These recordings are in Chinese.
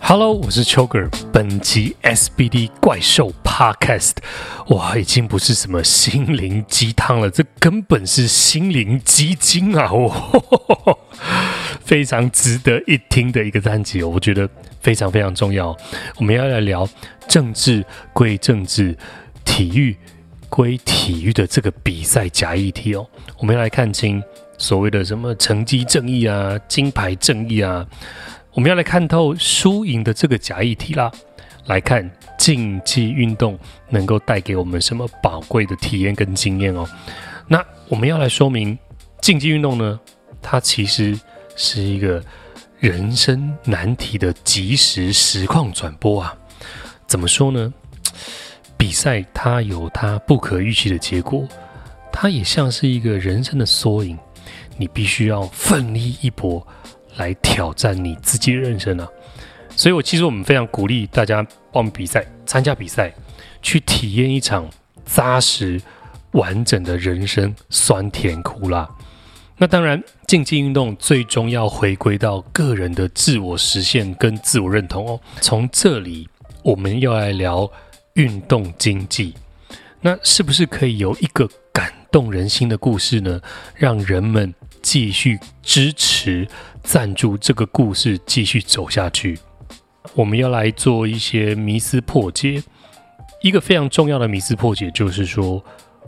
Hello，我是邱个。本集 SBD 怪兽 Podcast，哇，已经不是什么心灵鸡汤了，这根本是心灵鸡精啊！哦，非常值得一听的一个单集，我觉得非常非常重要。我们要来聊政治归政治，体育归体育的这个比赛假议题哦。我们要来看清所谓的什么成绩正义啊，金牌正义啊。我们要来看透输赢的这个假议题啦，来看竞技运动能够带给我们什么宝贵的体验跟经验哦。那我们要来说明竞技运动呢，它其实是一个人生难题的即时实况转播啊。怎么说呢？比赛它有它不可预期的结果，它也像是一个人生的缩影，你必须要奋力一搏。来挑战你自己的人生啊！所以，我其实我们非常鼓励大家报名比赛、参加比赛，去体验一场扎实、完整的人生酸甜苦辣。那当然，竞技运动最终要回归到个人的自我实现跟自我认同哦。从这里，我们要来聊运动经济，那是不是可以有一个感动人心的故事呢？让人们继续支持。赞助这个故事继续走下去，我们要来做一些迷思破解。一个非常重要的迷思破解就是说，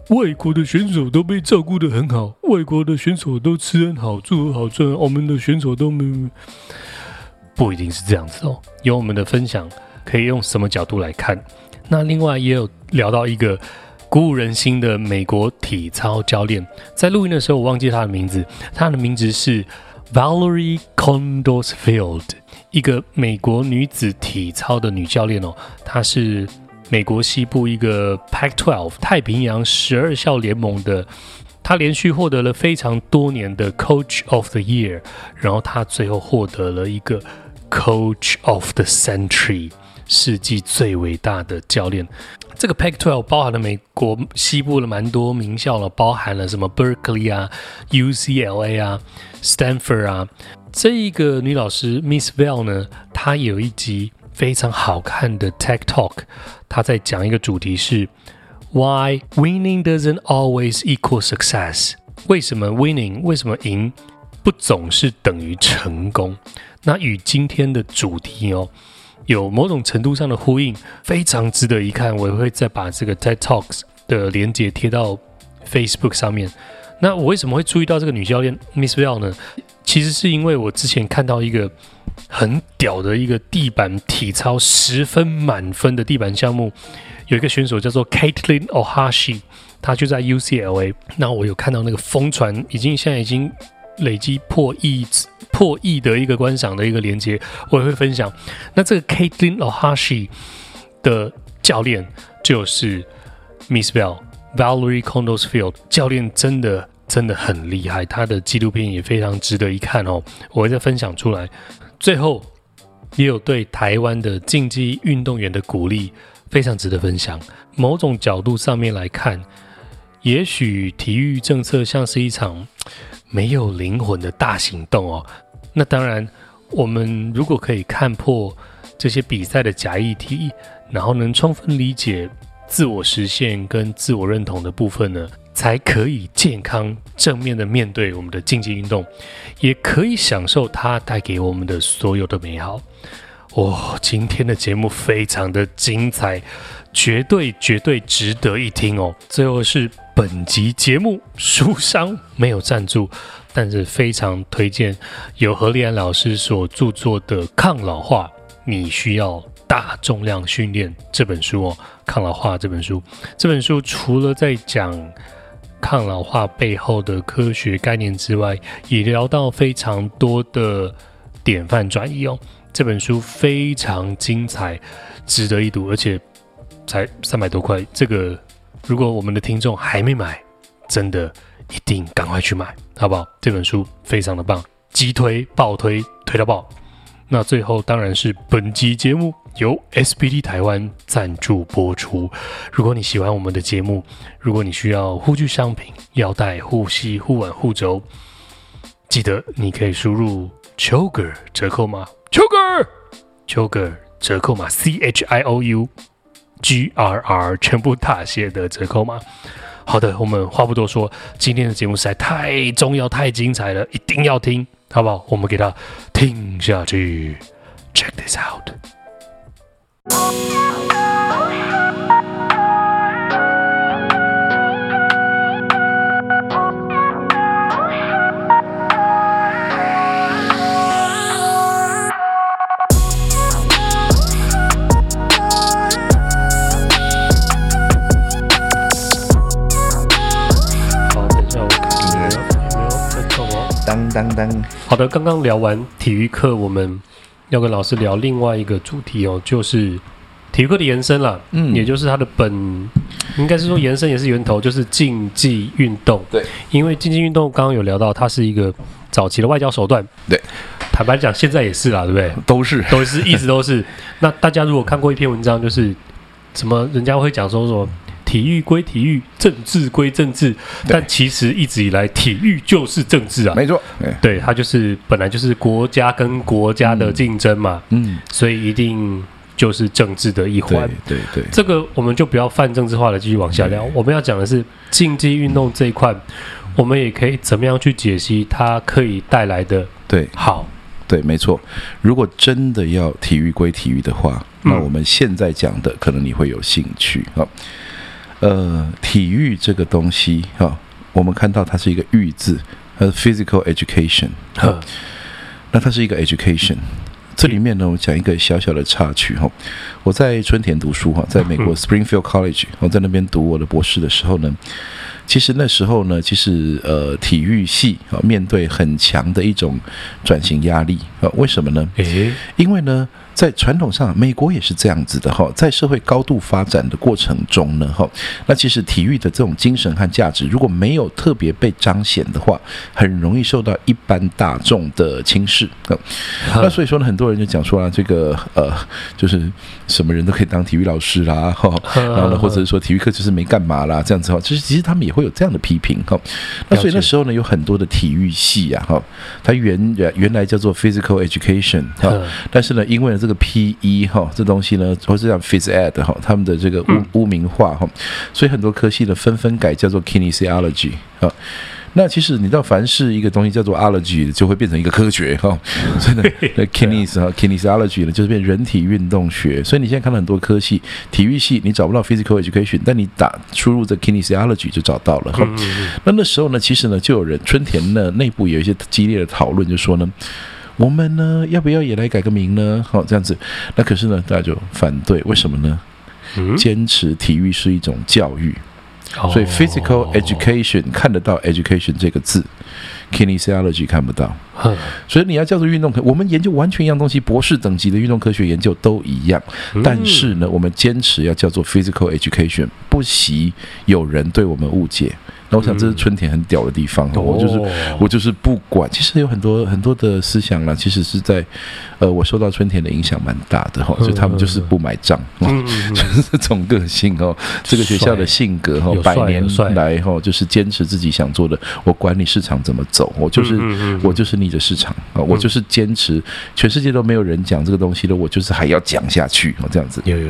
外国的选手都被照顾得很好，外国的选手都吃很好，住很好，赚，我们的选手都没，不一定是这样子哦。有我们的分享，可以用什么角度来看？那另外也有聊到一个鼓舞人心的美国体操教练，在录音的时候我忘记他的名字，他的名字是。Valerie Condorsfield，一个美国女子体操的女教练哦，她是美国西部一个 Pac-12 太平洋十二校联盟的，她连续获得了非常多年的 Coach of the Year，然后她最后获得了一个 Coach of the Century，世纪最伟大的教练。这个 Pac-12 包含了美国西部的蛮多名校了，包含了什么 Berkeley 啊、UCLA 啊、Stanford 啊。这一个女老师 Miss Val 呢，她有一集非常好看的 TED Talk，她在讲一个主题是 Why winning doesn't always equal success？为什么 winning？为什么赢不总是等于成功？那与今天的主题哦。有某种程度上的呼应，非常值得一看。我也会再把这个 TED Talks 的连接贴到 Facebook 上面。那我为什么会注意到这个女教练 Miss Bell 呢？其实是因为我之前看到一个很屌的一个地板体操十分满分的地板项目，有一个选手叫做 Katelyn Ohashi，她就在 UCLA。那我有看到那个疯传，已经现在已经。累积破亿破亿的一个观赏的一个连接，我也会分享。那这个 kaitlyn Ohashi 的教练就是 Miss Bell Valerie Condosfield 教练，真的真的很厉害，他的纪录片也非常值得一看哦。我会再分享出来。最后也有对台湾的竞技运动员的鼓励，非常值得分享。某种角度上面来看，也许体育政策像是一场。没有灵魂的大行动哦，那当然，我们如果可以看破这些比赛的假议题，然后能充分理解自我实现跟自我认同的部分呢，才可以健康正面的面对我们的竞技运动，也可以享受它带给我们的所有的美好。哦，今天的节目非常的精彩，绝对绝对值得一听哦。最后是。本集节目书商没有赞助，但是非常推荐由何立安老师所著作的《抗老化：你需要大重量训练》这本书哦。《抗老化》这本书，这本书除了在讲抗老化背后的科学概念之外，也聊到非常多的典范转移哦。这本书非常精彩，值得一读，而且才三百多块，这个。如果我们的听众还没买，真的一定赶快去买，好不好？这本书非常的棒，急推、爆推、推到爆。那最后当然是本集节目由 SBD 台湾赞助播出。如果你喜欢我们的节目，如果你需要护具商品、腰带、护膝、护腕、护肘，记得你可以输入 Choker 折扣码 Choker Chogger 折扣码 C H I O U G R R 全部大写的折扣吗。好的，我们话不多说，今天的节目实在太重要、太精彩了，一定要听，好不好？我们给它听下去，Check this out。当当，好的，刚刚聊完体育课，我们要跟老师聊另外一个主题哦，就是体育课的延伸了，嗯，也就是它的本，应该是说延伸也是源头，就是竞技运动。对，因为竞技运动刚刚有聊到，它是一个早期的外交手段。对，坦白讲，现在也是啦，对不对？都是，都是，一直都是。那大家如果看过一篇文章，就是什么人家会讲说说。体育归体育，政治归政治，但其实一直以来，体育就是政治啊。没错，对，它就是本来就是国家跟国家的竞争嘛。嗯，所以一定就是政治的一环。对对，对，这个我们就不要泛政治化的继续往下聊。我们要讲的是竞技运动这一块，我们也可以怎么样去解析它可以带来的。对，好，对，没错。如果真的要体育归体育的话，那我们现在讲的可能你会有兴趣啊。呃，体育这个东西哈、哦，我们看到它是一个“育”字，它是 physical education，哦、那它是一个 education。这里面呢，我讲一个小小的插曲哈、哦。我在春田读书哈，在美国 Springfield College，我在那边读我的博士的时候呢，其实那时候呢，其实呃，体育系啊、哦，面对很强的一种转型压力啊、哦，为什么呢？诶，因为呢。在传统上，美国也是这样子的哈，在社会高度发展的过程中呢，哈，那其实体育的这种精神和价值，如果没有特别被彰显的话，很容易受到一般大众的轻视啊。那所以说呢，很多人就讲说啊，这个呃，就是什么人都可以当体育老师啦，哈，然后呢，或者是说体育课就是没干嘛啦，这样子哈，其实其实他们也会有这样的批评哈。那所以那时候呢，有很多的体育系啊，哈，它原原原来叫做 physical education 哈，但是呢，因为呢这个个 P E 哈，这东西呢，或是讲 Phys Ed 哈，他们的这个污污名化哈，所以很多科系呢纷纷改叫做 Kinesiology 啊。那其实你知道，凡是一个东西叫做 ology，就会变成一个科学哈。所以呢，那 Kines 哈 Kinesiology 呢，就是变人体运动学。所以你现在看到很多科系，体育系你找不到 Physical Education，但你打输入这 Kinesiology 就找到了哈。那那时候呢，其实呢，就有人春田呢内部有一些激烈的讨论，就说呢。我们呢，要不要也来改个名呢？好，这样子，那可是呢，大家就反对，为什么呢？坚持体育是一种教育，所以 physical education 看得到 education 这个字，kinesiology 看不到。所以你要叫做运动科，我们研究完全一样东西，博士等级的运动科学研究都一样，但是呢，我们坚持要叫做 physical education，不惜有人对我们误解。那我想这是春田很屌的地方，嗯、我就是我就是不管，其实有很多很多的思想啦，其实是在，呃，我受到春田的影响蛮大的哈，所以他们就是不买账，嗯、就是这种个性哦，这个学校的性格哈，百年来哈就是坚持自己想做的，我管你市场怎么走，我就是我就是逆着市场啊，我就是坚持，全世界都没有人讲这个东西的，我就是还要讲下去哦，这样子。有有。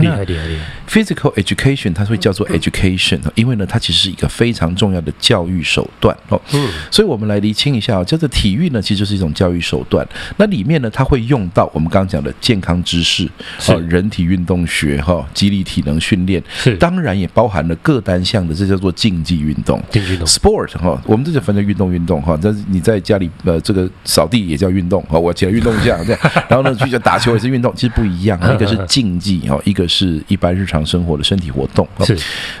厉害厉害厉害！Physical education 它会叫做 education，因为呢，它其实是一个非常重要的教育手段哦。嗯，所以我们来厘清一下哦，叫做体育呢，其实就是一种教育手段。那里面呢，它会用到我们刚刚讲的健康知识、哦，人体运动学、哈，肌力体能训练，是当然也包含了各单项的，这叫做竞技运动。竞技运动，sport 哈，我们这就分成运动运动哈。但是你在家里呃，这个扫地也叫运动哈，我起来运动一下这样，然后呢，去叫打球也是运动，其实不一样，一个是竞技哈，一个。是一般日常生活的身体活动。是，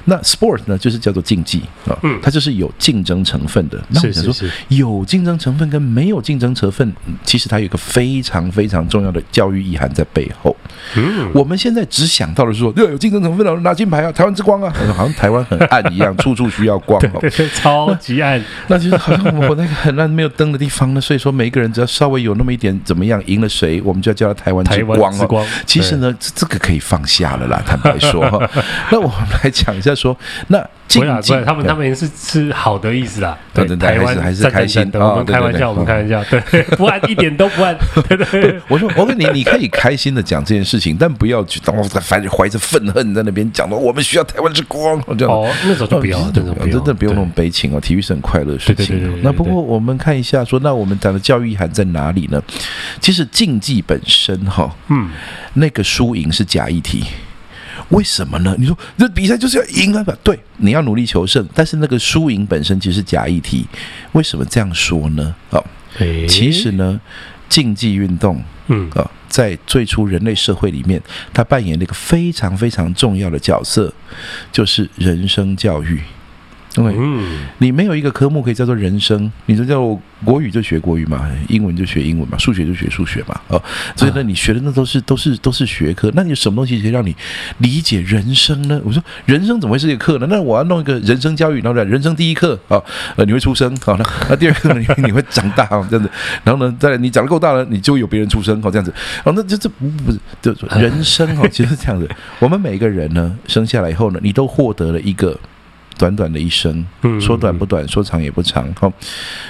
那 sport 呢，就是叫做竞技啊，嗯它就是有竞争成分的。那我想说，有竞争成分跟没有竞争成分，其实它有一个非常非常重要的教育意涵在背后。嗯，我们现在只想到的是说，对有竞争成分了拿金牌啊，台湾之光啊，好像台湾很暗一样，处处需要光。对，超级暗。那就是好像我们活在一个很暗没有灯的地方呢。所以说，每一个人只要稍微有那么一点怎么样赢了谁，我们就要叫他台湾之光。之光。其实呢，这这个可以放下。下了啦。坦白说哈，那我们来讲一下说，那竞技他们他们是是好的意思啦。对对对，还是还是开心的。我们开玩笑，我们开玩笑，对，不按一点都不按。对对，我说我跟你，你可以开心的讲这件事情，但不要去当反正怀着愤恨在那边讲说我们需要台湾之光这样。哦，那时候就不要，真的真的不用那么悲情哦。体育是很快乐的事情。那不过我们看一下说，那我们讲的教育意涵在哪里呢？其实竞技本身哈，嗯，那个输赢是假议题。为什么呢？你说这比赛就是要赢啊？对，你要努力求胜，但是那个输赢本身其实是假议题。为什么这样说呢？啊，其实呢，竞技运动，嗯啊，在最初人类社会里面，它扮演了一个非常非常重要的角色，就是人生教育。对，嗯，你没有一个科目可以叫做人生，你就叫国语就学国语嘛，英文就学英文嘛，数学就学数学嘛，哦，所以呢，你学的那都是都是都是学科。那你有什么东西可以让你理解人生呢？我说人生怎么会是一个课呢？那我要弄一个人生教育，然后人生第一课啊，呃，你会出生，好，那那第二课呢，你会长大啊，这样子，然后呢，再来你长得够大了，你就会有别人出生，好，这样子，哦，那这这不不是，就人生哦，其实是这样子。我们每一个人呢，生下来以后呢，你都获得了一个。短短的一生，说短不短，说长也不长。好，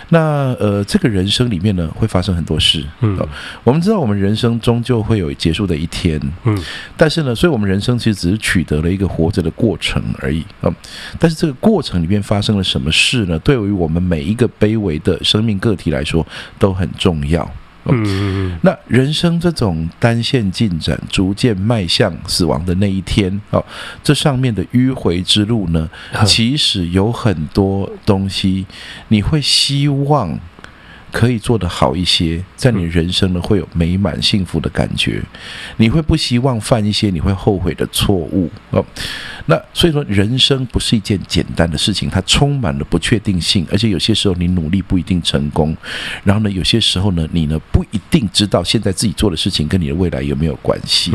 那呃，这个人生里面呢，会发生很多事。嗯，我们知道，我们人生终究会有结束的一天。嗯，但是呢，所以我们人生其实只是取得了一个活着的过程而已。啊，但是这个过程里面发生了什么事呢？对于我们每一个卑微的生命个体来说，都很重要。嗯，那人生这种单线进展，逐渐迈向死亡的那一天，哦，这上面的迂回之路呢，其实有很多东西，你会希望。可以做得好一些，在你人生呢会有美满幸福的感觉。你会不希望犯一些你会后悔的错误哦。那所以说，人生不是一件简单的事情，它充满了不确定性，而且有些时候你努力不一定成功。然后呢，有些时候呢，你呢不一定知道现在自己做的事情跟你的未来有没有关系。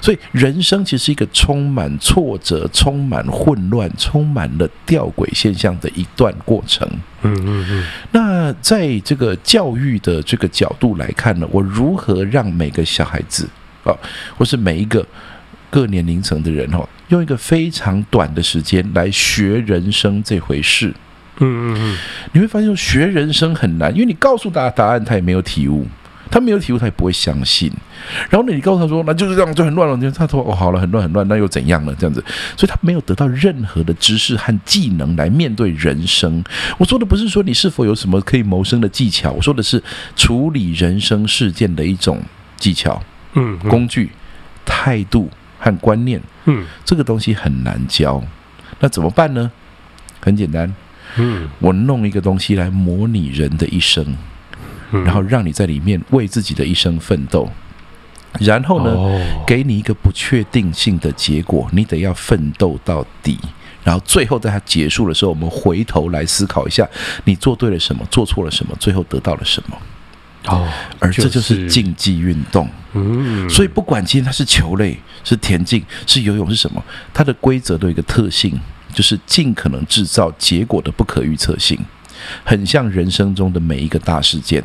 所以，人生其实是一个充满挫折、充满混乱、充满了吊诡现象的一段过程。嗯嗯嗯。那在这个教育的这个角度来看呢，我如何让每个小孩子啊，或是每一个各年龄层的人哦，用一个非常短的时间来学人生这回事？嗯嗯嗯。你会发现学人生很难，因为你告诉他答案，他也没有体悟。他没有体悟，他也不会相信。然后呢，你告诉他说，那就是这样，就很乱了。他说，哦，好了，很乱，很乱，那又怎样呢？这样子，所以他没有得到任何的知识和技能来面对人生。我说的不是说你是否有什么可以谋生的技巧，我说的是处理人生事件的一种技巧，嗯，工具、态度和观念，嗯，这个东西很难教。那怎么办呢？很简单，嗯，我弄一个东西来模拟人的一生。然后让你在里面为自己的一生奋斗，然后呢，给你一个不确定性的结果，你得要奋斗到底。然后最后在它结束的时候，我们回头来思考一下，你做对了什么，做错了什么，最后得到了什么。哦，而这就是竞技运动。嗯，所以不管今天它是球类、是田径、是游泳、是什么，它的规则都有一个特性，就是尽可能制造结果的不可预测性，很像人生中的每一个大事件。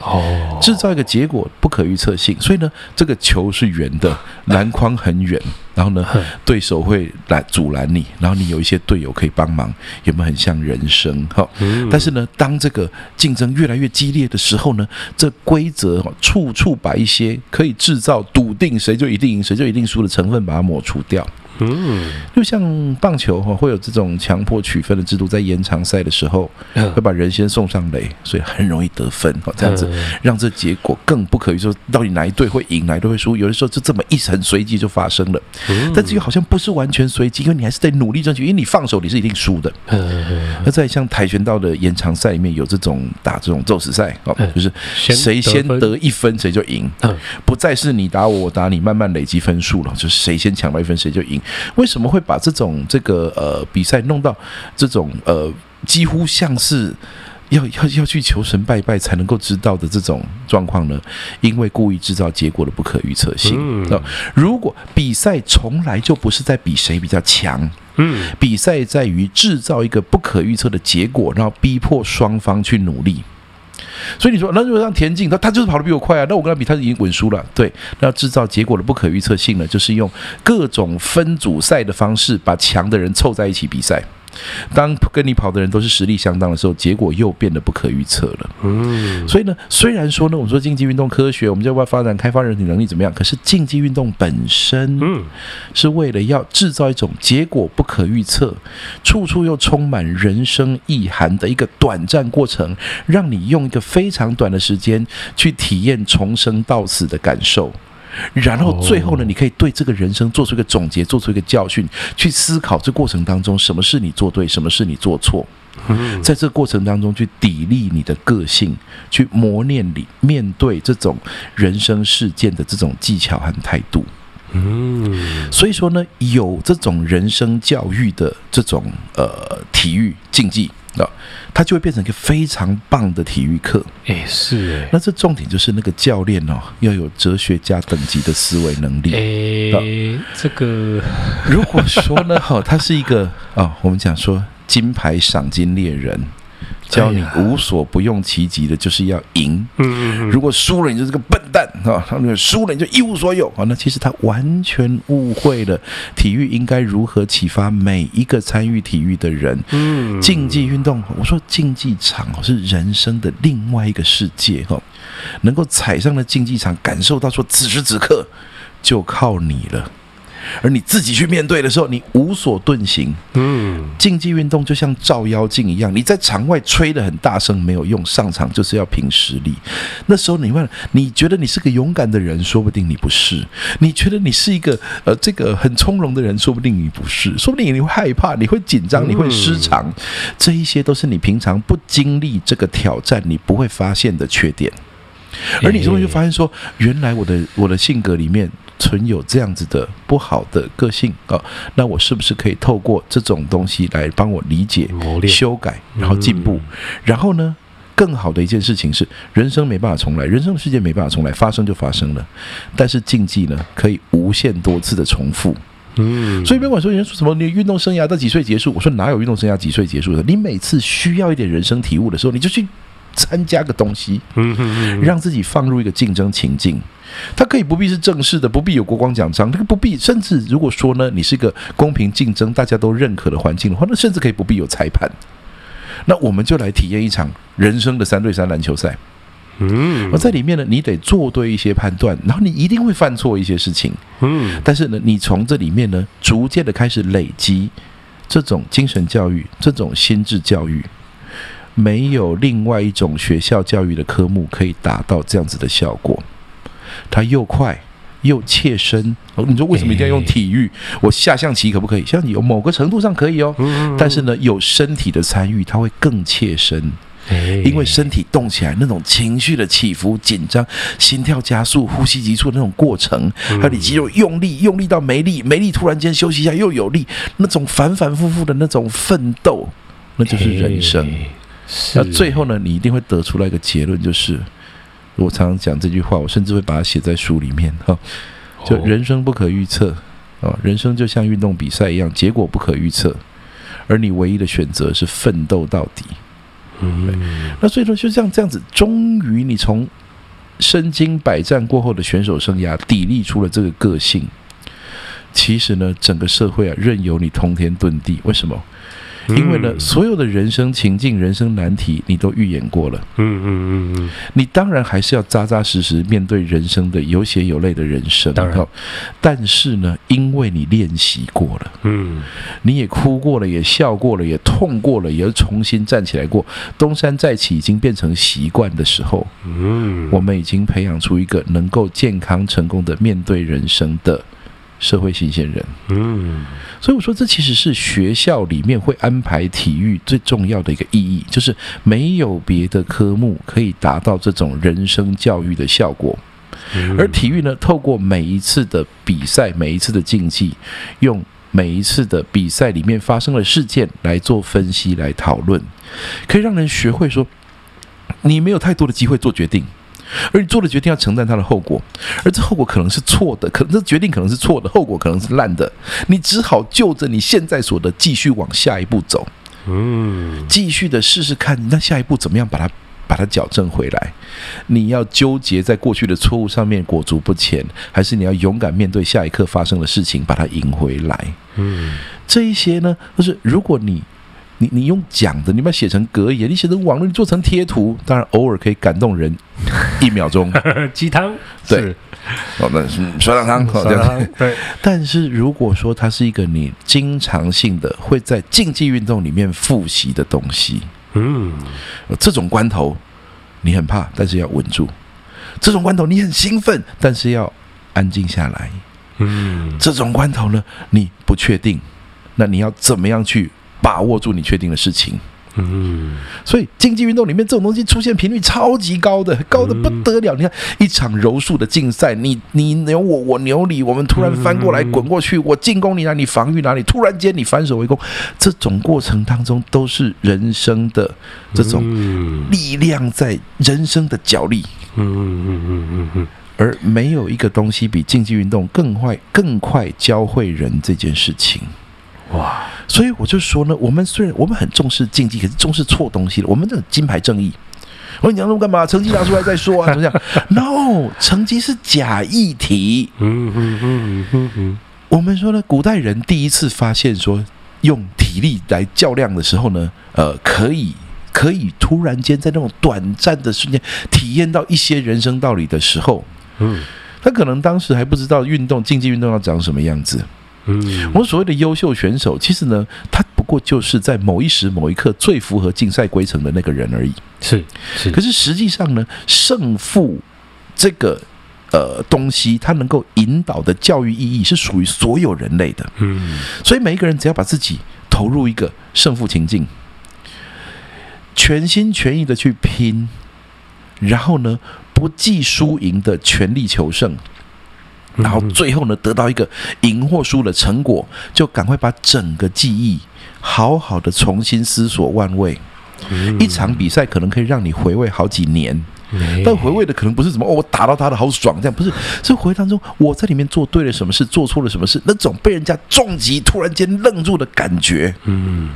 哦，制造一个结果不可预测性，所以呢，这个球是圆的，篮筐很远，然后呢，对手会来阻拦你，然后你有一些队友可以帮忙，有没有很像人生？哈，但是呢，当这个竞争越来越激烈的时候呢，这规则处处把一些可以制造笃定谁就一定赢，谁就一定输的成分把它抹除掉。嗯，就像棒球哈，会有这种强迫取分的制度，在延长赛的时候，会把人先送上垒，所以很容易得分哦。这样子让这结果更不可预测，到底哪一队会赢，哪一队会输？有的时候就这么一很随机就发生了。但这个好像不是完全随机，因为你还是得努力争取，因为你放手你是一定输的。那在像跆拳道的延长赛里面有这种打这种宙斯赛哦，就是谁先得一分谁就赢，不再是你打我我打你，慢慢累积分数了，就是谁先抢到一分谁就赢。为什么会把这种这个呃比赛弄到这种呃几乎像是要要要去求神拜拜才能够知道的这种状况呢？因为故意制造结果的不可预测性。嗯，如果比赛从来就不是在比谁比较强，嗯，比赛在于制造一个不可预测的结果，然后逼迫双方去努力。所以你说，那如果让田径，他他就是跑得比我快啊，那我跟他比，他已经稳输了。对，那制造结果的不可预测性呢，就是用各种分组赛的方式，把强的人凑在一起比赛。当跟你跑的人都是实力相当的时候，结果又变得不可预测了。嗯，所以呢，虽然说呢，我们说竞技运动科学，我们就要发展开发人体能力怎么样？可是竞技运动本身，嗯，是为了要制造一种结果不可预测、处处又充满人生意涵的一个短暂过程，让你用一个非常短的时间去体验从生到死的感受。然后最后呢，你可以对这个人生做出一个总结，做出一个教训，去思考这过程当中什么是你做对，什么是你做错。在这个过程当中去砥砺你的个性，去磨练你面对这种人生事件的这种技巧和态度。嗯，所以说呢，有这种人生教育的这种呃体育竞技。它就会变成一个非常棒的体育课。哎，是哎。那这重点就是那个教练哦，要有哲学家等级的思维能力。哎，这个如果说呢，哈，他是一个啊、哦，我们讲说金牌赏金猎人。教你无所不用其极的，就是要赢。嗯，如果输了，你就是个笨蛋啊！他那个输了，你就一无所有啊！那其实他完全误会了体育应该如何启发每一个参与体育的人。嗯，竞技运动，我说竞技场是人生的另外一个世界哈，能够踩上了竞技场，感受到说此时此刻就靠你了。而你自己去面对的时候，你无所遁形。嗯，竞技运动就像照妖镜一样，你在场外吹得很大声没有用，上场就是要凭实力。那时候你问，你觉得你是个勇敢的人，说不定你不是；你觉得你是一个呃这个很从容的人，说不定你不是。说不定你会害怕，你会紧张，你会失常。这一些都是你平常不经历这个挑战，你不会发现的缺点。而你就会就发现说，原来我的我的性格里面。存有这样子的不好的个性啊，那我是不是可以透过这种东西来帮我理解、修改，然后进步？然后呢，更好的一件事情是，人生没办法重来，人生的世界没办法重来，发生就发生了。但是竞技呢，可以无限多次的重复。嗯，所以别管说人家说什么，你运动生涯到几岁结束？我说哪有运动生涯几岁结束的？你每次需要一点人生体悟的时候，你就去参加个东西，让自己放入一个竞争情境。它可以不必是正式的，不必有国光奖章，那个不必。甚至如果说呢，你是一个公平竞争、大家都认可的环境的话，那甚至可以不必有裁判。那我们就来体验一场人生的三对三篮球赛。嗯，而在里面呢，你得做对一些判断，然后你一定会犯错一些事情。嗯，但是呢，你从这里面呢，逐渐的开始累积这种精神教育、这种心智教育，没有另外一种学校教育的科目可以达到这样子的效果。它又快又切身。你说为什么一定要用体育？我下象棋可不可以？像有某个程度上可以哦，但是呢，有身体的参与，它会更切身。因为身体动起来，那种情绪的起伏、紧张、心跳加速、呼吸急促的那种过程，还有你肌肉用力，用力到没力，没力突然间休息一下又有力，那种反反复复的那种奋斗，那就是人生。那最后呢，你一定会得出来一个结论，就是。我常常讲这句话，我甚至会把它写在书里面哈。就人生不可预测啊，人生就像运动比赛一样，结果不可预测，而你唯一的选择是奋斗到底。嗯，那所以说，就像这样子，终于你从身经百战过后的选手生涯，砥砺出了这个个性。其实呢，整个社会啊，任由你通天遁地，为什么？因为呢，所有的人生情境、人生难题，你都预演过了。嗯嗯嗯嗯，你当然还是要扎扎实实面对人生的有血有泪的人生。当然，但是呢，因为你练习过了，嗯，你也哭过了，也笑过了，也痛过了，也重新站起来过，东山再起已经变成习惯的时候，嗯，我们已经培养出一个能够健康成功的面对人生的。社会新鲜人，嗯，所以我说，这其实是学校里面会安排体育最重要的一个意义，就是没有别的科目可以达到这种人生教育的效果，而体育呢，透过每一次的比赛，每一次的竞技，用每一次的比赛里面发生的事件来做分析、来讨论，可以让人学会说，你没有太多的机会做决定。而你做的决定要承担它的后果，而这后果可能是错的，可能这决定可能是错的，后果可能是烂的，你只好就着你现在所得继续往下一步走，嗯，继续的试试看，那下一步怎么样把它把它矫正回来？你要纠结在过去的错误上面裹足不前，还是你要勇敢面对下一刻发生的事情，把它赢回来？嗯，这一些呢，就是如果你。你你用讲的，你把它写成格言，你写成网络，你做成贴图，当然偶尔可以感动人 一秒钟。鸡汤对，哦，那是酸辣汤，好这样对。但是如果说它是一个你经常性的会在竞技运动里面复习的东西，嗯，这种关头你很怕，但是要稳住；这种关头你很兴奋，但是要安静下来。嗯，这种关头呢，你不确定，那你要怎么样去？把握住你确定的事情，嗯，所以竞技运动里面这种东西出现频率超级高的，高的不得了。你看一场柔术的竞赛，你你扭我，我扭你，我们突然翻过来滚过去，我进攻你哪里，防御哪里，突然间你反手围攻，这种过程当中都是人生的这种力量在人生的角力，嗯嗯嗯嗯嗯嗯，而没有一个东西比竞技运动更快更快教会人这件事情。哇！所以我就说呢，我们虽然我们很重视竞技，可是重视错东西了。我们这种金牌正义，我说你讲那么干嘛？成绩拿出来再说啊？怎么样？No，成绩是假议题。嗯嗯嗯嗯嗯。我们说呢，古代人第一次发现说用体力来较量的时候呢，呃，可以可以突然间在那种短暂的瞬间体验到一些人生道理的时候，嗯，他可能当时还不知道运动竞技运动要长什么样子。嗯，我所谓的优秀选手，其实呢，他不过就是在某一时某一刻最符合竞赛规程的那个人而已。是是，可是实际上呢，胜负这个呃东西，它能够引导的教育意义是属于所有人类的。嗯，所以每一个人只要把自己投入一个胜负情境，全心全意的去拼，然后呢，不计输赢的全力求胜。然后最后呢，得到一个赢或输的成果，就赶快把整个记忆好好的重新思索万味。一场比赛可能可以让你回味好几年，但回味的可能不是什么哦，我打到他的好爽这样，不是，是回当中我在里面做对了什么事，做错了什么事，那种被人家重击，突然间愣住的感觉。嗯，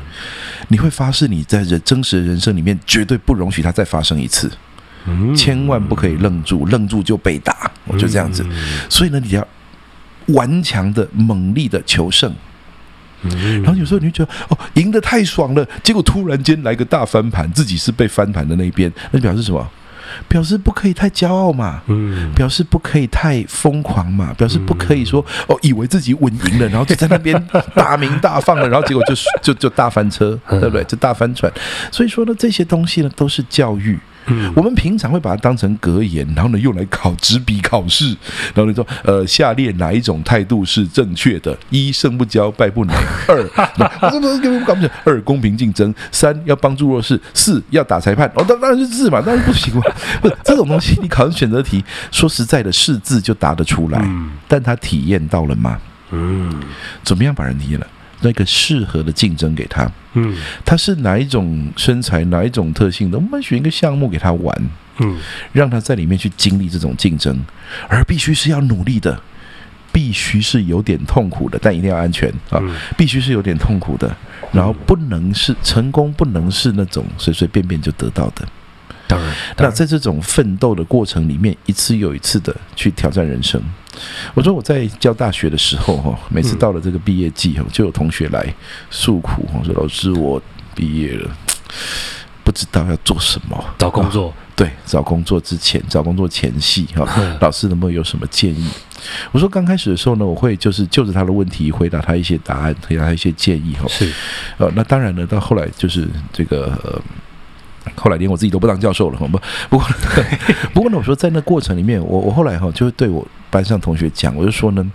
你会发誓你在人真实的人生里面绝对不容许它再发生一次。千万不可以愣住，愣住就被打。我就这样子，所以呢，你要顽强的、猛力的求胜。然后有时候你就觉得哦，赢得太爽了，结果突然间来个大翻盘，自己是被翻盘的那一边，那表示什么？表示不可以太骄傲嘛，表示不可以太疯狂嘛，表示不可以说哦，以为自己稳赢了，然后就在那边大鸣大放了，然后结果就就就大翻车，对不对？就大翻船。所以说呢，这些东西呢，都是教育。嗯，我们平常会把它当成格言，然后呢用来考纸笔考试。然后你说，呃，下列哪一种态度是正确的？一，胜不骄，败不馁；二，我根本搞不清楚。二，公平竞争；三，要帮助弱势；四，要打裁判。哦，当当然是字嘛，当然不行嘛。不，这种东西你考成选择题，说实在的，是字就答得出来，但他体验到了吗？嗯，怎么样把人体验了？那个适合的竞争给他，嗯，他是哪一种身材，哪一种特性的，我们选一个项目给他玩，嗯，让他在里面去经历这种竞争，而必须是要努力的，必须是有点痛苦的，但一定要安全啊，必须是有点痛苦的，然后不能是成功，不能是那种随随便便就得到的。当然，那在这种奋斗的过程里面，一次又一次的去挑战人生。我说我在教大学的时候，哈，每次到了这个毕业季，哈，就有同学来诉苦，我说老师，我毕业了，不知道要做什么，找工作。对，找工作之前，找工作前夕，哈，老师能不能有什么建议？我说刚开始的时候呢，我会就是就着他的问题回答他一些答案，回答他一些建议，哈。是，呃，那当然呢，到后来就是这个。呃后来连我自己都不当教授了，不 不过不过呢，我说在那过程里面，我我后来哈就会对我班上同学讲，我就说呢，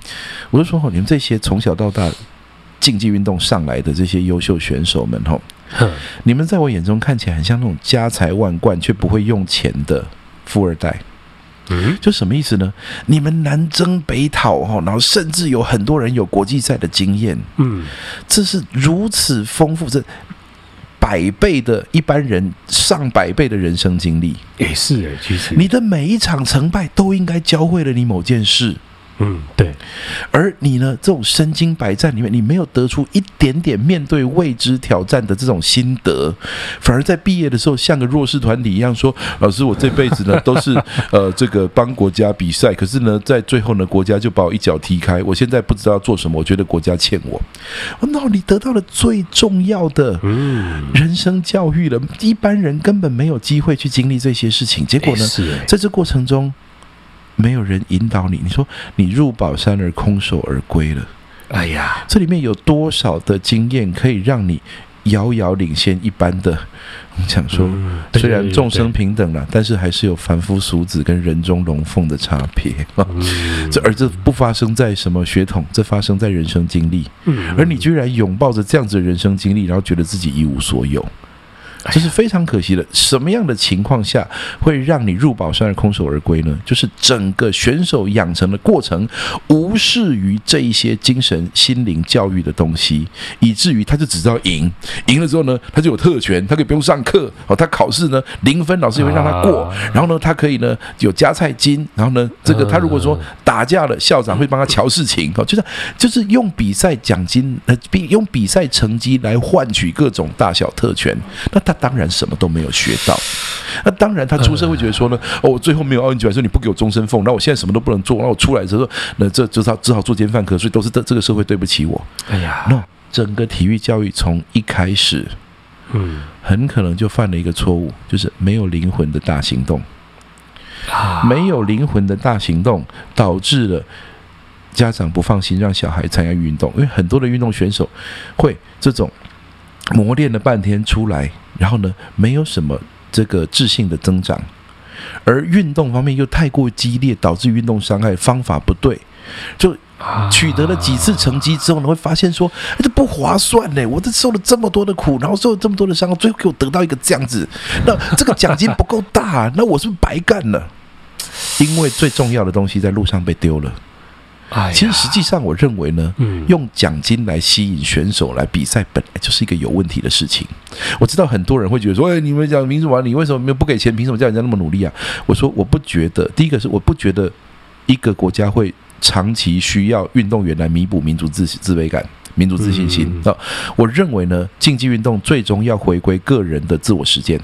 我就说哈，你们这些从小到大竞技运动上来的这些优秀选手们哈，你们在我眼中看起来很像那种家财万贯却不会用钱的富二代，嗯，就什么意思呢？你们南征北讨哈，然后甚至有很多人有国际赛的经验，嗯，这是如此丰富这。百倍的一般人，上百倍的人生经历，也是诶，其实。你的每一场成败都应该教会了你某件事，嗯，对。而你呢，这种身经百战里面，你没有得出一点点面对未知挑战的这种心得，反而在毕业的时候像个弱势团体一样说：“老师，我这辈子呢 都是呃这个帮国家比赛，可是呢在最后呢国家就把我一脚踢开，我现在不知道做什么，我觉得国家欠我。”那你得到了最重要的人生教育了，一般人根本没有机会去经历这些事情，结果呢，在这过程中。没有人引导你，你说你入宝山而空手而归了。哎呀，这里面有多少的经验可以让你遥遥领先一般的？我们讲说，虽然众生平等了，但是还是有凡夫俗子跟人中龙凤的差别。这而这不发生在什么血统，这发生在人生经历。而你居然拥抱着这样子的人生经历，然后觉得自己一无所有。这是非常可惜的。什么样的情况下会让你入宝山而空手而归呢？就是整个选手养成的过程无视于这一些精神心灵教育的东西，以至于他就只知道赢，赢了之后呢，他就有特权，他可以不用上课哦，他考试呢零分，老师也会让他过，然后呢，他可以呢有加菜金，然后呢，这个他如果说打架了，校长会帮他瞧事情哦，就是就是用比赛奖金呃，比用比赛成绩来换取各种大小特权，那他。当然什么都没有学到，那当然他出社会觉得说呢，哦，我最后没有奥运金牌，说你不给我终身俸，那我现在什么都不能做，那我出来之后，那这只好只好作奸犯科，所以都是这这个社会对不起我。哎呀，no，整个体育教育从一开始，嗯，很可能就犯了一个错误，就是没有灵魂的大行动，没有灵魂的大行动，导致了家长不放心让小孩参加运动，因为很多的运动选手会这种。磨练了半天出来，然后呢，没有什么这个自信的增长，而运动方面又太过激烈，导致运动伤害，方法不对，就取得了几次成绩之后呢，会发现说，这不划算呢，我这受了这么多的苦，然后受了这么多的伤，最后给我得到一个这样子，那这个奖金不够大，那我是不是白干了？因为最重要的东西在路上被丢了。其实实际上，我认为呢，用奖金来吸引选手来比赛，本来就是一个有问题的事情。我知道很多人会觉得说：“哎，你们讲民主啊，你为什么没有不给钱？凭什么叫人家那么努力啊？”我说：“我不觉得。第一个是我不觉得一个国家会长期需要运动员来弥补民族自自卑感、民族自信心啊。我认为呢，竞技运动最终要回归个人的自我实践。”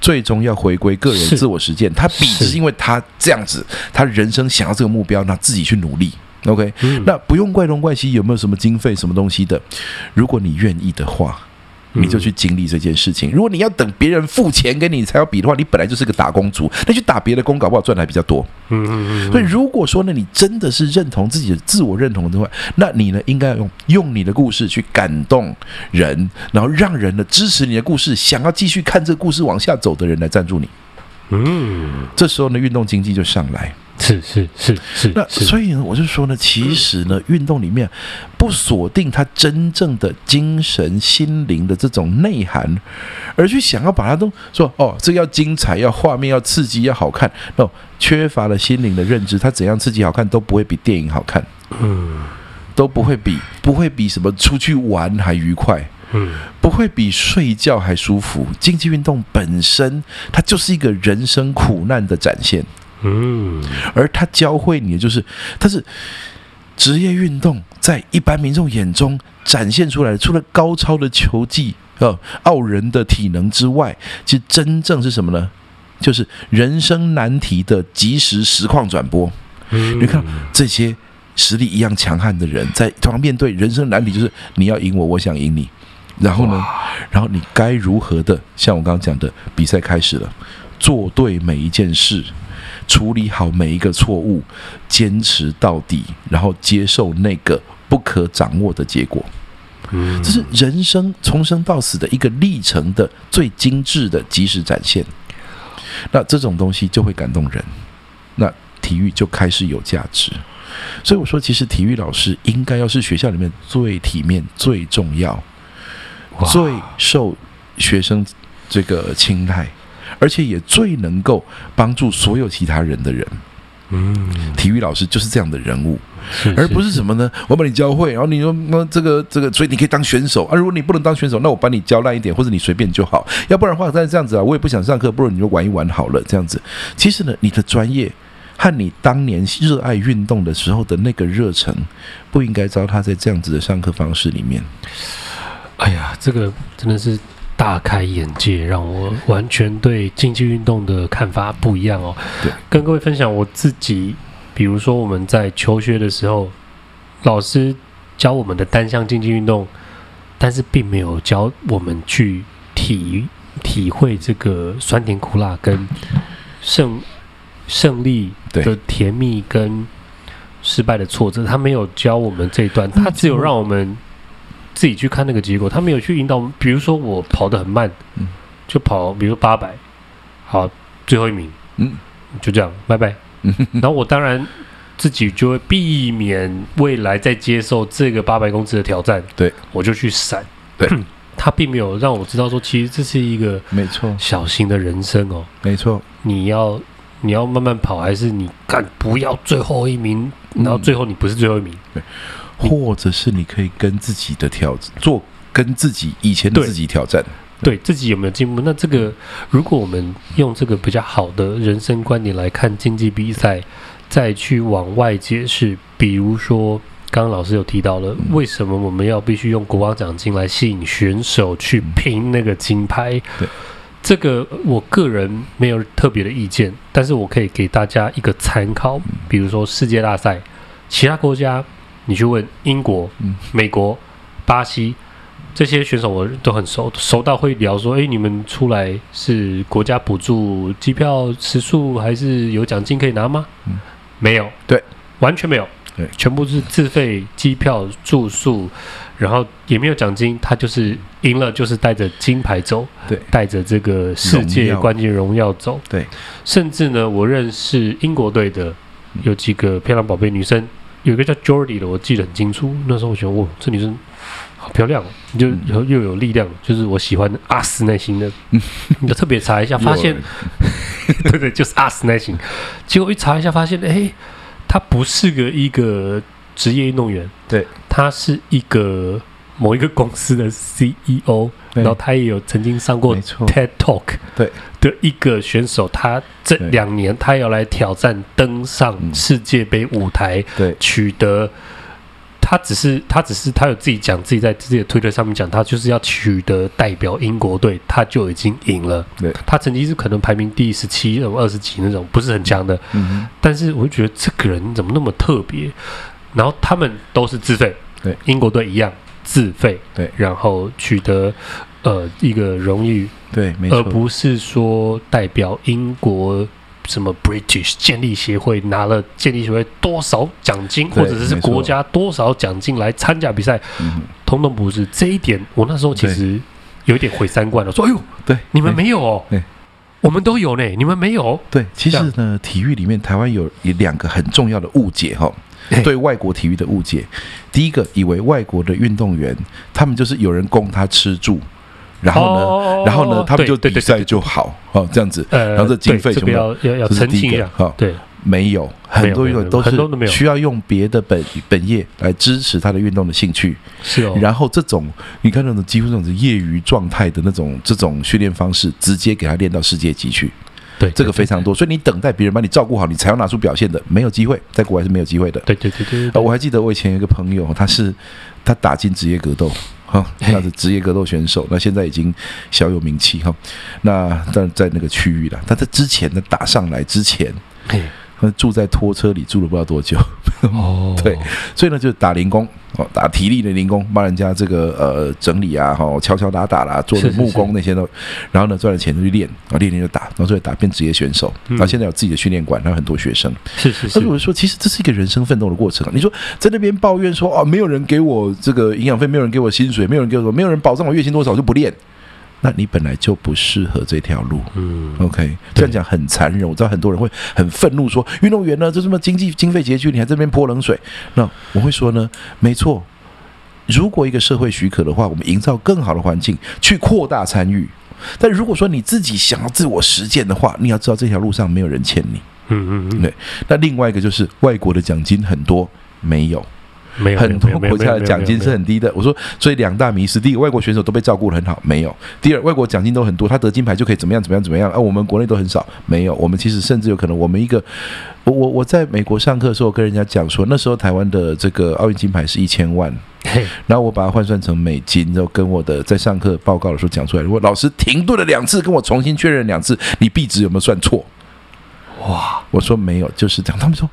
最终要回归个人自我实践，他比只是因为他这样子，他人生想要这个目标，那自己去努力。OK，那不用怪东怪西，有没有什么经费什么东西的？如果你愿意的话。你就去经历这件事情。如果你要等别人付钱给你才要比的话，你本来就是个打工族，那去打别的工，搞不好赚的还比较多。嗯嗯嗯。所以如果说呢，你真的是认同自己的自我认同的话，那你呢应该要用用你的故事去感动人，然后让人呢支持你的故事，想要继续看这个故事往下走的人来赞助你。嗯，这时候呢，运动经济就上来。是是是是，那所以呢，我就说呢，其实呢，运动里面不锁定它真正的精神心灵的这种内涵，而去想要把它都说哦，这要精彩，要画面，要刺激，要好看，那缺乏了心灵的认知，它怎样刺激好看都不会比电影好看，嗯，都不会比不会比什么出去玩还愉快，嗯，不会比睡觉还舒服。竞技运动本身它就是一个人生苦难的展现。嗯，而他教会你的就是，他是职业运动在一般民众眼中展现出来的，除了高超的球技和傲人的体能之外，其实真正是什么呢？就是人生难题的即时实况转播。你看这些实力一样强悍的人，在同样面对人生难题，就是你要赢我，我想赢你，然后呢，然后你该如何的？像我刚刚讲的，比赛开始了，做对每一件事。处理好每一个错误，坚持到底，然后接受那个不可掌握的结果。嗯，这是人生从生到死的一个历程的最精致的及时展现。那这种东西就会感动人，那体育就开始有价值。所以我说，其实体育老师应该要是学校里面最体面、最重要、最受学生这个青睐。而且也最能够帮助所有其他人的人，嗯，体育老师就是这样的人物，而不是什么呢？我把你教会，然后你说那这个这个，所以你可以当选手啊。如果你不能当选手，那我把你教烂一点，或者你随便就好。要不然的话，再这样子啊，我也不想上课，不如你就玩一玩好了。这样子，其实呢，你的专业和你当年热爱运动的时候的那个热忱，不应该糟蹋在这样子的上课方式里面。哎呀，这个真的是大开眼界，让我完全对竞技运动的看法不一样哦。对，跟各位分享我自己，比如说我们在求学的时候，老师教我们的单项竞技运动，但是并没有教我们去体体会这个酸甜苦辣跟胜胜利的甜蜜跟失败的挫折，他没有教我们这一段，他只有让我们。自己去看那个结果，他没有去引导。比如说我跑得很慢，嗯，就跑，比如说八百，好，最后一名，嗯，就这样，拜拜。嗯，然后我当然自己就会避免未来再接受这个八百公尺的挑战，对，我就去闪。对，他并没有让我知道说，其实这是一个没错小型的人生哦，没错，你要你要慢慢跑，还是你干不要最后一名，然后最后你不是最后一名。嗯或者是你可以跟自己的挑做跟自己以前的自己挑战，对，对自己有没有进步？那这个，如果我们用这个比较好的人生观点来看竞技比赛，再去往外解释，比如说刚刚老师有提到了，为什么我们要必须用国王奖金来吸引选手去拼那个金牌？对，这个我个人没有特别的意见，但是我可以给大家一个参考，比如说世界大赛，其他国家。你去问英国、美国、巴西这些选手，我都很熟，熟到会聊说：“诶，你们出来是国家补助机票、食宿，还是有奖金可以拿吗？”没有，对，完全没有，对，全部是自费机票、住宿，然后也没有奖金，他就是赢了就是带着金牌走，对，带着这个世界冠军荣耀走，对，甚至呢，我认识英国队的有几个漂亮宝贝女生。有一个叫 Jordy 的，我记得很清楚。那时候我觉得，哇，这女生好漂亮，就又又有力量，就是我喜欢阿斯耐心的。你就特别查一下，发现，对对，就是阿斯耐心。结果一查一下，发现，哎，他不是个一个职业运动员，对，他是一个某一个公司的 CEO。然后他也有曾经上过 TED Talk，对的一个选手，他这两年他要来挑战登上世界杯舞台，对，取得他只是他只是他有自己讲自己在自己的推特上面讲，他就是要取得代表英国队，他就已经赢了。对，他曾经是可能排名第十七、二十几那种，不是很强的。嗯，但是我就觉得这个人怎么那么特别？然后他们都是自费，对，英国队一样。自费对，然后取得呃一个荣誉对，没错，而不是说代表英国什么 British 建立协会拿了建立协会多少奖金，或者是国家多少奖金来参加比赛，通通不是。这一点我那时候其实有一点毁三观了，说哎呦，对，你们没有哦，对，我们都有呢，你们没有。对，其实呢，体育里面台湾有两个很重要的误解哈。对外国体育的误解，第一个以为外国的运动员，他们就是有人供他吃住，然后呢，哦、然后呢，他们就比赛就好，哦，这样子，然后这经费什么要要要澄清一下，哈，对，没有很多运动都是需要用别的本本业来支持他的运动的兴趣，是哦，然后这种你看那种几乎这种业余状态的那种这种训练方式，直接给他练到世界级去。对，这个非常多，所以你等待别人把你照顾好，你才要拿出表现的，没有机会，在国外是没有机会的。对对对对，对。我还记得我以前有一个朋友，他是他打进职业格斗，哈，那是职业格斗选手，那现在已经小有名气哈。那但在那个区域了，他在之前的打上来之前。住在拖车里住了不知道多久，哦，对，所以呢就打零工哦，打体力的零工，帮人家这个呃整理啊，哈，敲敲打打啦，做的木工那些都，然后呢赚了钱就去练，啊练练就打，然后最后打变职业选手，然后现在有自己的训练馆，然后很多学生，是是是。而且我说，其实这是一个人生奋斗的过程。你说在那边抱怨说啊，没有人给我这个营养费，没有人给我薪水，没有人给我，没有人保障我月薪多少，我就不练。那你本来就不适合这条路，嗯，OK，这样讲很残忍。我知道很多人会很愤怒说，说运动员呢就这么经济经费拮据，你还在这边泼冷水。那我会说呢，没错，如果一个社会许可的话，我们营造更好的环境去扩大参与。但如果说你自己想要自我实践的话，你要知道这条路上没有人欠你，嗯嗯嗯，对。那另外一个就是外国的奖金很多，没有。没有，很多国家的奖金是很低的。我说，所以两大迷失：第一个，外国选手都被照顾得很好，没有；第二，外国奖金都很多，他得金牌就可以怎么样怎么样怎么样，而、啊、我们国内都很少，没有。我们其实甚至有可能，我们一个，我我我在美国上课的时候，跟人家讲说，那时候台湾的这个奥运金牌是一千万，然后我把它换算成美金，然后跟我的在上课报告的时候讲出来，如果老师停顿了两次，跟我重新确认两次，你币值有没有算错？哇！我说没有，就是这样。他们说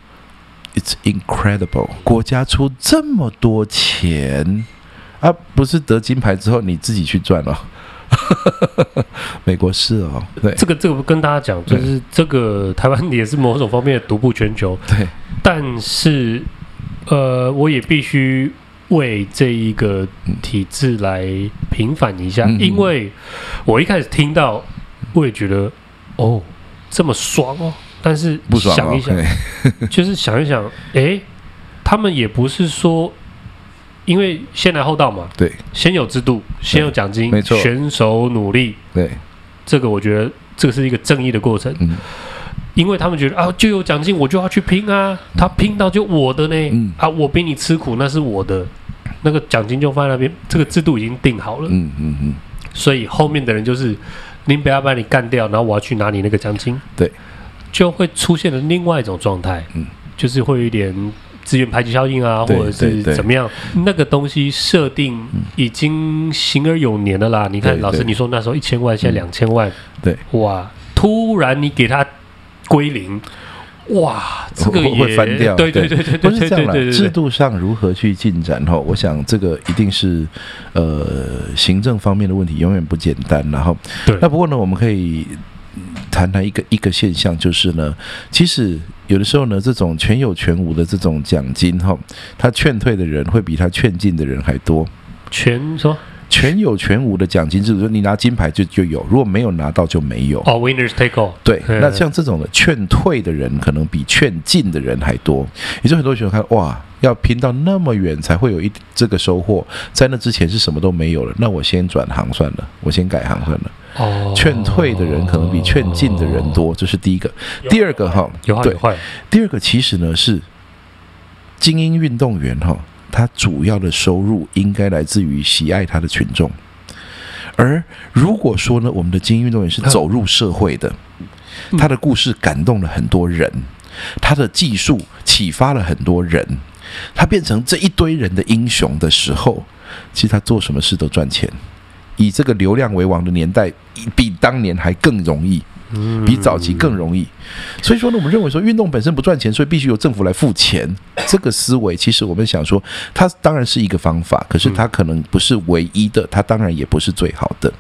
，It's incredible，国家出这么多钱，啊，不是得金牌之后你自己去赚了。美国是哦，对，这个这个跟大家讲，就是这个台湾也是某种方面的独步全球。对，但是呃，我也必须为这一个体制来平反一下，嗯、因为我一开始听到，我也觉得哦，这么爽哦。但是想一想，就是想一想，哎，他们也不是说，因为先来后到嘛，对，先有制度，先有奖金，没错，选手努力，对，这个我觉得这个是一个正义的过程，嗯，因为他们觉得啊，就有奖金，我就要去拼啊，他拼到就我的呢，嗯。啊，我比你吃苦，那是我的，那个奖金就放在那边，这个制度已经定好了，嗯嗯嗯，所以后面的人就是，您不要把你干掉，然后我要去拿你那个奖金，对。就会出现了另外一种状态，嗯，就是会有一点资源排挤效应啊，或者是怎么样，那个东西设定已经行而有年了啦。你看，老师你说那时候一千万，现在两千万，对，哇，突然你给它归零，哇，这个也会翻掉，对对对对，不是这样了。制度上如何去进展？哈，我想这个一定是呃行政方面的问题，永远不简单。然后，对，那不过呢，我们可以。谈谈一个一个现象，就是呢，其实有的时候呢，这种全有全无的这种奖金哈，他劝退的人会比他劝进的人还多。全说全有全无的奖金，制度说你拿金牌就就有，如果没有拿到就没有。哦，winners take all。对，那像这种的劝退的人，可能比劝进的人还多。也就很多学生看，哇，要拼到那么远才会有一这个收获，在那之前是什么都没有了，那我先转行算了，我先改行算了。哦，劝退的人可能比劝进的人多，这是第一个。第二个哈，对，第二个其实呢是精英运动员哈，他主要的收入应该来自于喜爱他的群众。而如果说呢，我们的精英运动员是走入社会的，他的故事感动了很多人，他的技术启发了很多人，他变成这一堆人的英雄的时候，其实他做什么事都赚钱。以这个流量为王的年代，比当年还更容易，比早期更容易。所以说呢，我们认为说运动本身不赚钱，所以必须由政府来付钱。这个思维其实我们想说，它当然是一个方法，可是它可能不是唯一的，它当然也不是最好的。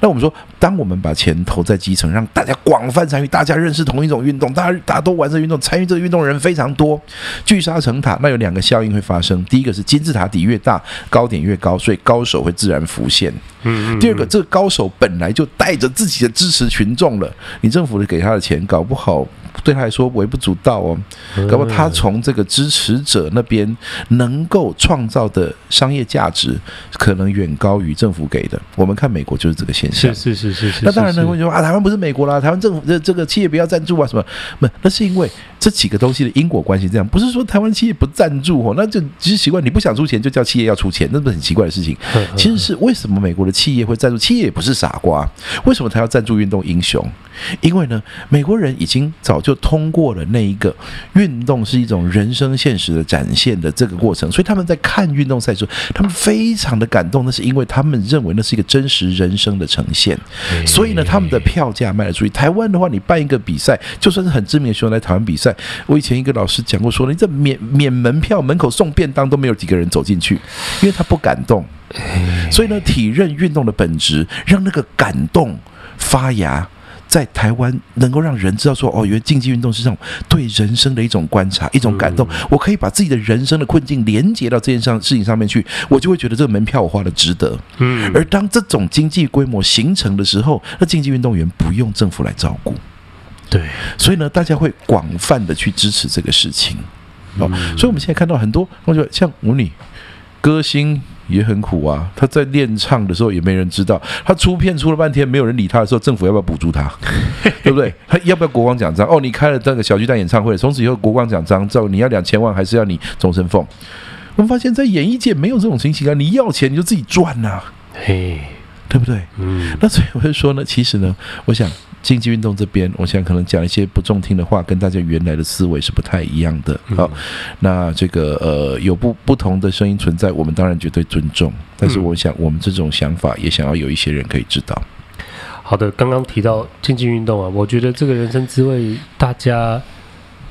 那我们说，当我们把钱投在基层，让大家广泛参与，大家认识同一种运动，大家大家都玩这个运动，参与这个运动的人非常多，聚沙成塔，那有两个效应会发生。第一个是金字塔底越大，高点越高，所以高手会自然浮现。嗯。第二个，这个高手本来就带着自己的支持群众了，你政府给他的钱，搞不好。对他来说微不足道哦，搞不好他从这个支持者那边能够创造的商业价值，可能远高于政府给的。我们看美国就是这个现象。是是是是是。那当然呢，会说啊，台湾不是美国啦，台湾政府这这个企业不要赞助啊什么？不，那是因为这几个东西的因果关系这样，不是说台湾企业不赞助哦，那就只是奇怪你不想出钱就叫企业要出钱，那不是很奇怪的事情。其实是为什么美国的企业会赞助？企业也不是傻瓜，为什么他要赞助运动英雄？因为呢，美国人已经早就通过了那一个运动是一种人生现实的展现的这个过程，所以他们在看运动赛时，他们非常的感动。那是因为他们认为那是一个真实人生的呈现，所以呢，他们的票价卖得出去。台湾的话，你办一个比赛，就算是很知名的选手来台湾比赛，我以前一个老师讲过，说你这免免门票，门口送便当都没有几个人走进去，因为他不感动。所以呢，体认运动的本质，让那个感动发芽。在台湾能够让人知道说哦，原来竞技运动是这种对人生的一种观察，一种感动。我可以把自己的人生的困境连接到这件上事情上面去，我就会觉得这个门票我花的值得。嗯。而当这种经济规模形成的时候，那竞技运动员不用政府来照顾。对。所以呢，大家会广泛的去支持这个事情。哦。所以我们现在看到很多同学像舞女歌星。也很苦啊！他在练唱的时候也没人知道，他出片出了半天没有人理他的时候，政府要不要补助他？对不对？他要不要国光奖章？哦，你开了那个小巨蛋演唱会，从此以后国光奖章，照你要两千万还是要你终身俸？我们发现，在演艺界没有这种情形啊！你要钱你就自己赚呐、啊，嘿，对不对？嗯，那所以我就说呢，其实呢，我想竞技运动这边，我想可能讲一些不中听的话，跟大家原来的思维是不太一样的。好，那这个呃，有不不同的声音存在，我们当然绝对尊重。但是我想，我们这种想法也想要有一些人可以知道。好的，刚刚提到竞技运动啊，我觉得这个人生滋味，大家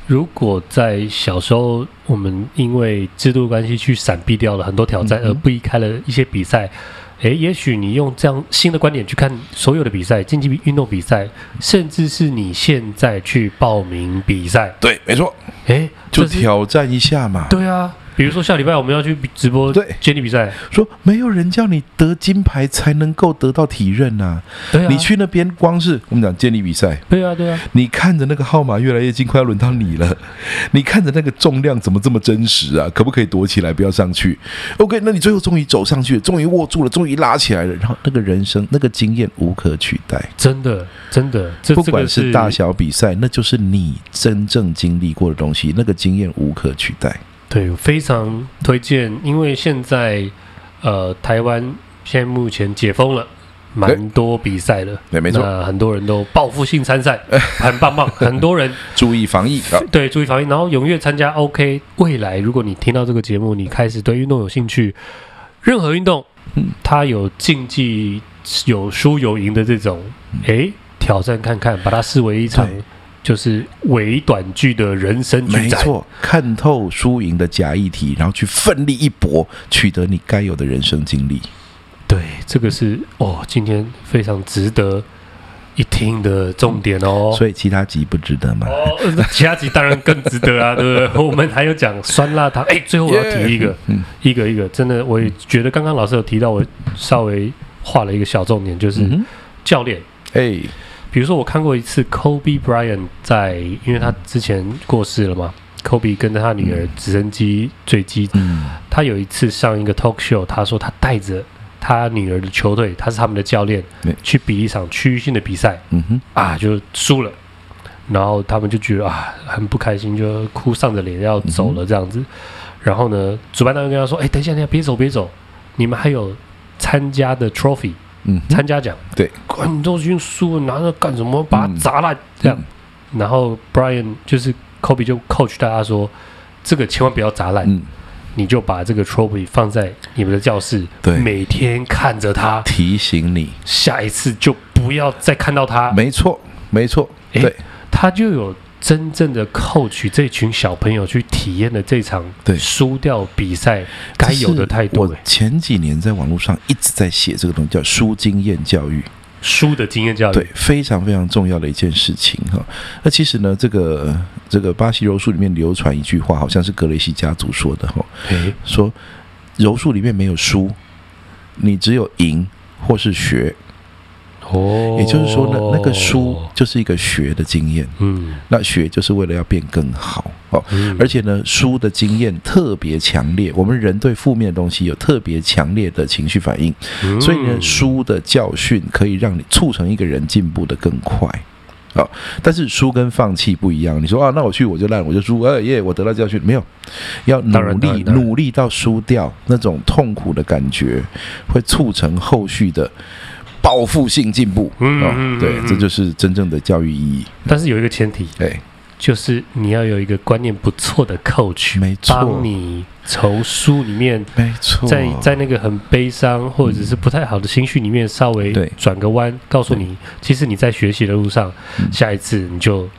如果在小时候我们因为制度关系去闪避掉了很多挑战，而避开了一些比赛，诶，也许你用这样新的观点去看所有的比赛，竞技运动比赛，甚至是你现在去报名比赛，对，没错，诶，就挑战一下嘛，对啊。比如说下礼拜我们要去直播对接力比赛，说没有人叫你得金牌才能够得到体认呐、啊。对啊，你去那边光是我们讲接力比赛，对啊对啊，你看着那个号码越来越近，快要轮到你了。你看着那个重量怎么这么真实啊？可不可以躲起来不要上去？OK，那你最后终于走上去了，终于握住了，终于拉起来了，然后那个人生那个经验无可取代，真的真的，不管是大小比赛，那就是你真正经历过的东西，那个经验无可取代。对，非常推荐，因为现在呃，台湾现在目前解封了，蛮多比赛的，对，没错，很多人都报复性参赛，很棒棒，很多人 注意防疫，对，注意防疫，然后踊跃参加。OK，未来如果你听到这个节目，你开始对运动有兴趣，任何运动，嗯，它有竞技、有输有赢的这种，哎，挑战看看，把它视为一场。就是微短剧的人生剧，没错，看透输赢的假议题，然后去奋力一搏，取得你该有的人生经历。对，这个是哦，今天非常值得一听的重点哦。所以其他集不值得吗？哦，其他集当然更值得啊，对不对？我们还有讲酸辣汤。哎，最后我要提一个，嗯，一个一个，真的，我也觉得刚刚老师有提到，我稍微画了一个小重点，就是教练，哎。比如说，我看过一次 Kobe Bryant 在，因为他之前过世了嘛，Kobe 跟着他女儿直升机坠机，嗯，他有一次上一个 talk show，他说他带着他女儿的球队，他是他们的教练，去比一场区域性的比赛，嗯哼，啊，就输了，然后他们就觉得啊，很不开心，就哭丧着脸要走了这样子，然后呢，主办单位跟他说，哎，等一下，等一下，别走，别走，你们还有参加的 trophy。嗯，参加奖对，管你都用书拿着干什么？把它砸烂这样。然后 Brian 就是 Kobe 就 coach 大家说，这个千万不要砸烂，嗯、你就把这个 trophy 放在你们的教室，对，每天看着它，提醒你下一次就不要再看到它。没错，没错，对，他就有。真正的 coach 这群小朋友去体验了这场对输掉比赛该有的态度。我前几年在网络上一直在写这个东西，叫输经验教育，输的经验教育，对，非常非常重要的一件事情哈。那其实呢，这个这个巴西柔术里面流传一句话，好像是格雷西家族说的哈，说柔术里面没有输，你只有赢或是学。哦，也就是说呢，那个输就是一个学的经验，嗯，那学就是为了要变更好。哦，嗯、而且呢，输的经验特别强烈，我们人对负面的东西有特别强烈的情绪反应，嗯、所以呢，输的教训可以让你促成一个人进步的更快，好，但是输跟放弃不一样，你说啊，那我去我就烂，我就输，哎耶，我得到教训。没有？要努力努力到输掉那种痛苦的感觉，会促成后续的。报复性进步，嗯，对，这就是真正的教育意义。但是有一个前提，对，就是你要有一个观念不错的 coach，没错，帮你从书里面，没错，在在那个很悲伤或者是不太好的情绪里面稍微转个弯，告诉你，其实你在学习的路上，下一次你就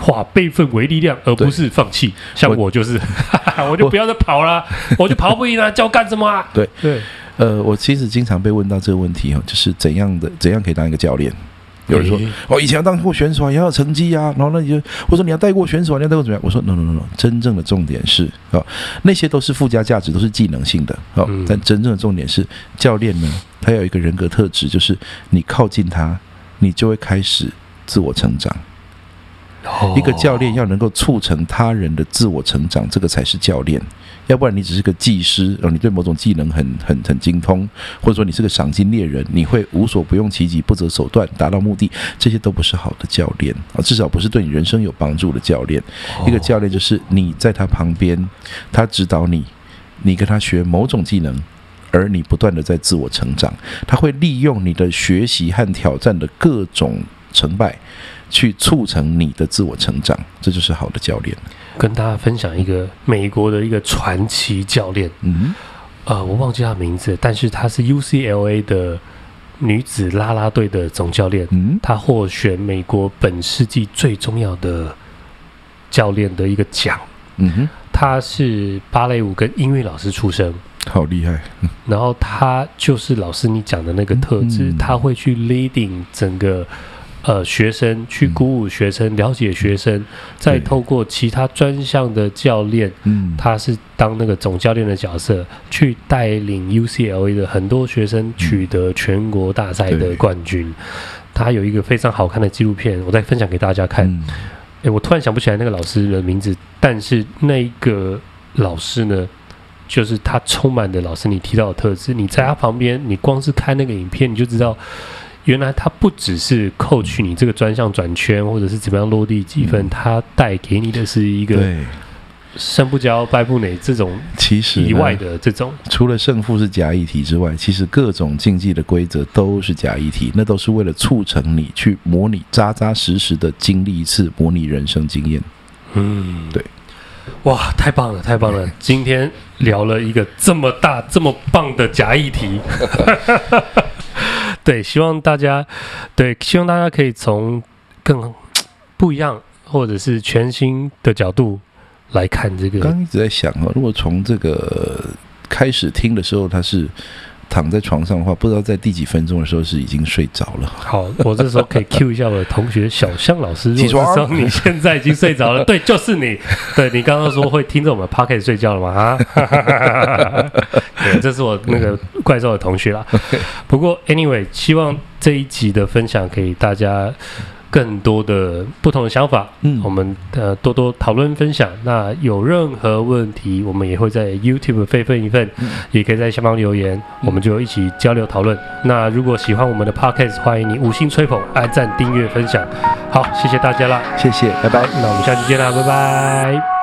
化悲愤为力量，而不是放弃。像我就是，我就不要再跑了，我就跑不赢了，叫我干什么啊？对。对。呃，我其实经常被问到这个问题哈，就是怎样的怎样可以当一个教练？有人说，哦以前要当过选手，也要有成绩啊，然后那你就我说你要带过选手，你要带过怎么样？我说 no no no no，真正的重点是啊，那些都是附加价值，都是技能性的啊，但真正的重点是教练呢，他有一个人格特质，就是你靠近他，你就会开始自我成长。一个教练要能够促成他人的自我成长，这个才是教练。要不然你只是个技师，哦，你对某种技能很很很精通，或者说你是个赏金猎人，你会无所不用其极、不择手段达到目的，这些都不是好的教练啊，至少不是对你人生有帮助的教练。一个教练就是你在他旁边，他指导你，你跟他学某种技能，而你不断的在自我成长，他会利用你的学习和挑战的各种成败，去促成你的自我成长，这就是好的教练。跟大家分享一个美国的一个传奇教练，嗯，呃，我忘记他名字，但是他是 UCLA 的女子啦啦队的总教练，嗯，他获选美国本世纪最重要的教练的一个奖，嗯哼，他是芭蕾舞跟音乐老师出身，好厉害，然后他就是老师你讲的那个特质，嗯，他会去 leading 整个。呃，学生去鼓舞学生，嗯、了解学生，再透过其他专项的教练，嗯，他是当那个总教练的角色，去带领 UCLA 的很多学生取得全国大赛的冠军。嗯、他有一个非常好看的纪录片，我再分享给大家看。我突然想不起来那个老师的名字，但是那个老师呢，就是他充满的老师你提到的特质。你在他旁边，你光是看那个影片，你就知道。原来它不只是 coach 你这个专项转圈，或者是怎么样落地积分，它带给你的是一个胜不骄败不馁这种其实以外的这种。除了胜负是假议题之外，其实各种竞技的规则都是假议题，那都是为了促成你去模拟扎扎实实的经历一次模拟人生经验。嗯，对。哇，太棒了，太棒了！今天聊了一个这么大、这么棒的假议题。对，希望大家，对，希望大家可以从更不一样或者是全新的角度来看这个。刚一直在想啊，如果从这个开始听的时候，它是。躺在床上的话，不知道在第几分钟的时候是已经睡着了。好，我这时候可以 cue 一下我的同学小香老师。起床，你现在已经睡着了。对，就是你。对，你刚刚说会听着我们 p o c k e t 睡觉了吗？啊，对，这是我那个怪兽的同学啦。不过 anyway，希望这一集的分享给大家。更多的不同的想法，嗯，我们呃多多讨论分享。那有任何问题，我们也会在 YouTube 备份一份，嗯，也可以在下方留言，我们就一起交流讨论。那如果喜欢我们的 Podcast，欢迎你五星吹捧、按赞、订阅、分享。好，谢谢大家啦，谢谢，拜拜。那我们下期见啦，拜拜。